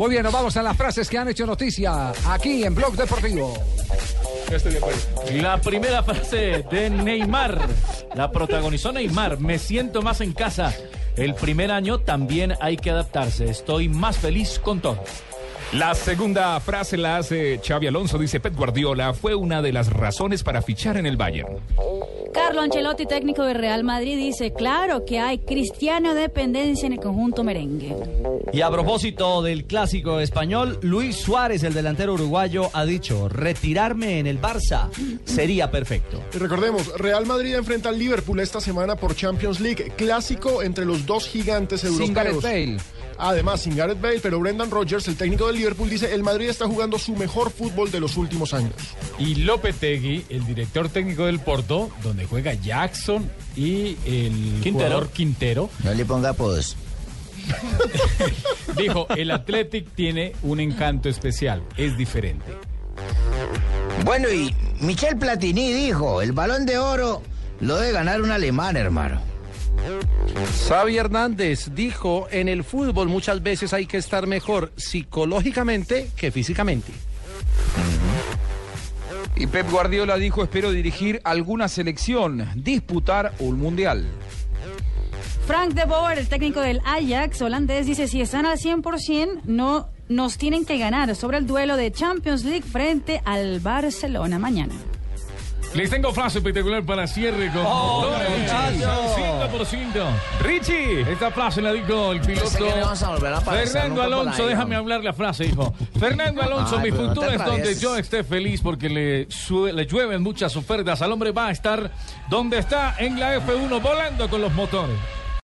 Muy bien, nos vamos a las frases que han hecho noticia aquí en Blog Deportivo. La primera frase de Neymar, la protagonizó Neymar, me siento más en casa. El primer año también hay que adaptarse, estoy más feliz con todo. La segunda frase la hace Xavi Alonso, dice Pep Guardiola, fue una de las razones para fichar en el Bayern. Carlo Ancelotti, técnico de Real Madrid, dice, claro que hay cristiano dependencia en el conjunto merengue. Y a propósito del clásico español, Luis Suárez, el delantero uruguayo, ha dicho, retirarme en el Barça sería perfecto. Y recordemos, Real Madrid enfrenta al Liverpool esta semana por Champions League, clásico entre los dos gigantes europeos. Sin Gareth Bale. Además, sin Gareth Bale, pero Brendan Rodgers, el técnico del Liverpool, dice el Madrid está jugando su mejor fútbol de los últimos años. Y Lopetegui, el director técnico del Porto, donde juega Jackson y el Quintero. jugador Quintero, No le ponga apodos. dijo, el Athletic tiene un encanto especial, es diferente. Bueno, y Michel Platini dijo, el balón de oro lo debe ganar un alemán, hermano. Xavi Hernández dijo, en el fútbol muchas veces hay que estar mejor psicológicamente que físicamente. Y Pep Guardiola dijo, espero dirigir alguna selección, disputar un mundial. Frank de Boer, el técnico del Ajax holandés, dice, si están al 100%, no nos tienen que ganar sobre el duelo de Champions League frente al Barcelona mañana. Les tengo frase espectacular para cierre con Oh, muchacho. 5%. Richie. Esta frase la dijo el piloto no Fernando Alonso. Déjame ¿no? hablar la frase, hijo. Fernando Alonso, Ay, mi no futuro te es donde yo esté feliz porque le, le llueven muchas ofertas. Al hombre va a estar donde está en la F1 volando con los motores.